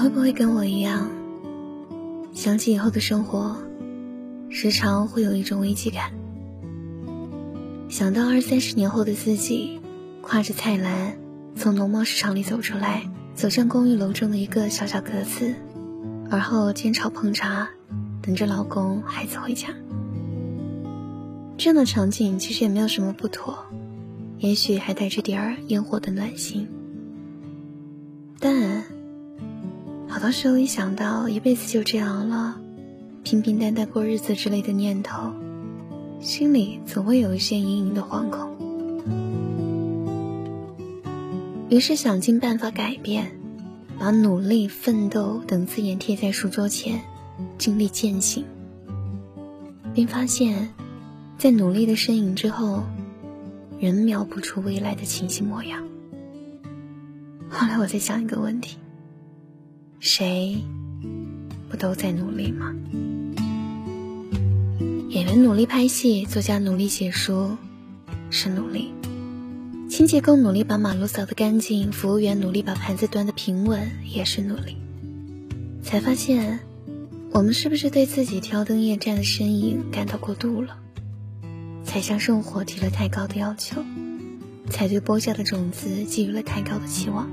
会不会跟我一样，想起以后的生活，时常会有一种危机感？想到二三十年后的自己，挎着菜篮从农贸市场里走出来，走向公寓楼中的一个小小格子，而后煎炒烹炸，等着老公孩子回家。这样的场景其实也没有什么不妥，也许还带着点儿烟火的暖心，但。好多时候一想到一辈子就这样了，平平淡淡过日子之类的念头，心里总会有一些隐隐的惶恐。于是想尽办法改变，把努力、奋斗等字眼贴在书桌前，尽力践行，并发现，在努力的身影之后，仍描不出未来的清晰模样。后来我在想一个问题。谁不都在努力吗？演员努力拍戏，作家努力写书，是努力；清洁工努力把马路扫得干净，服务员努力把盘子端得平稳，也是努力。才发现，我们是不是对自己挑灯夜战的身影感到过度了？才向生活提了太高的要求，才对播下的种子寄予了太高的期望。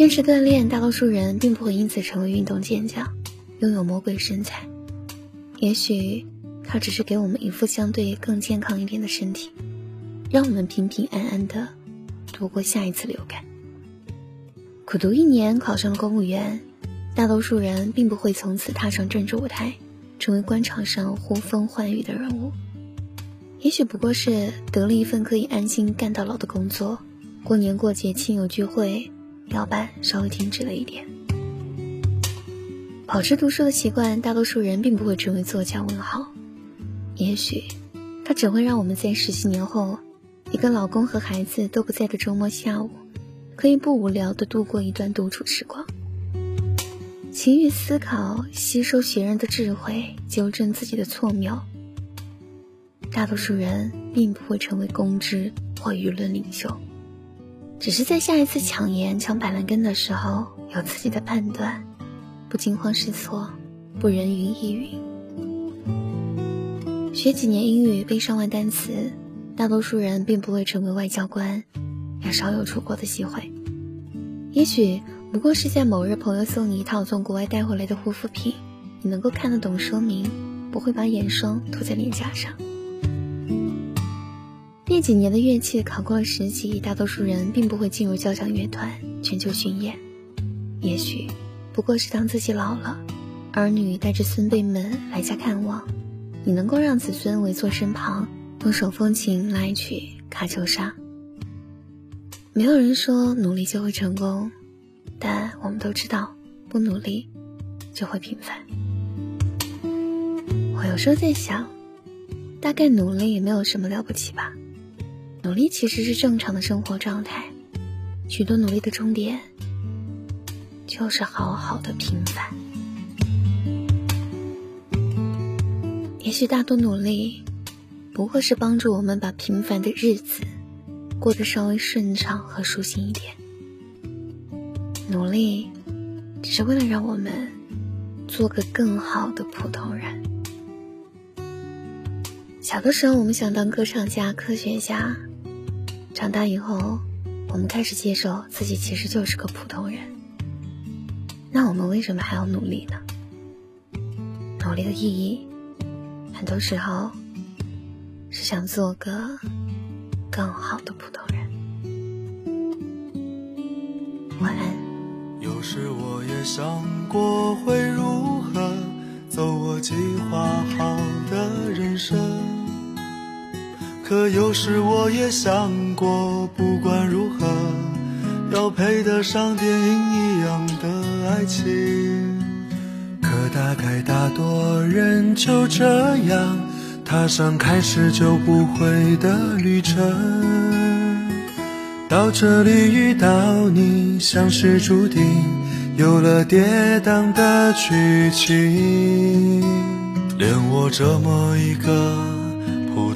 坚持锻炼，大多数人并不会因此成为运动健将，拥有魔鬼身材。也许，他只是给我们一副相对更健康一点的身体，让我们平平安安的度过下一次流感。苦读一年，考上了公务员，大多数人并不会从此踏上政治舞台，成为官场上呼风唤雨的人物。也许不过是得了一份可以安心干到老的工作，过年过节亲友聚会。摇板稍微停止了一点，保持读书的习惯，大多数人并不会成为作家。问号，也许，它只会让我们在十几年后，一个老公和孩子都不在的周末下午，可以不无聊的度过一段独处时光。勤于思考，吸收学人的智慧，纠正自己的错谬。大多数人并不会成为公知或舆论领袖。只是在下一次抢盐、抢板蓝根的时候，有自己的判断，不惊慌失措，不人云亦云。学几年英语，背上万单词，大多数人并不会成为外交官，也少有出国的机会。也许不过是在某日，朋友送你一套从国外带回来的护肤品，你能够看得懂说明，不会把眼霜涂在脸颊上。练几年的乐器，考过了十级，大多数人并不会进入交响乐团全球巡演。也许不过是当自己老了，儿女带着孙辈们来家看望，你能够让子孙围坐身旁，用手风琴拉一曲《卡秋莎》。没有人说努力就会成功，但我们都知道，不努力就会平凡。我有时候在想，大概努力也没有什么了不起吧。努力其实是正常的生活状态，许多努力的终点就是好好的平凡。也许大多努力不过是帮助我们把平凡的日子过得稍微顺畅和舒心一点。努力只是为了让我们做个更好的普通人。小的时候，我们想当歌唱家、科学家。长大以后，我们开始接受自己其实就是个普通人。那我们为什么还要努力呢？努力的意义，很多时候是想做个更好的普通人。晚安。有时我也想过会如何走我计划好的人生。可有时我也想过，不管如何，要配得上电影一样的爱情。可大概大多人就这样踏上开始就不回的旅程。到这里遇到你，像是注定，有了跌宕的剧情。连我这么一个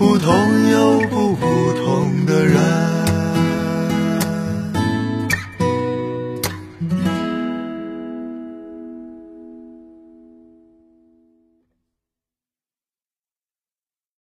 普通又不普通。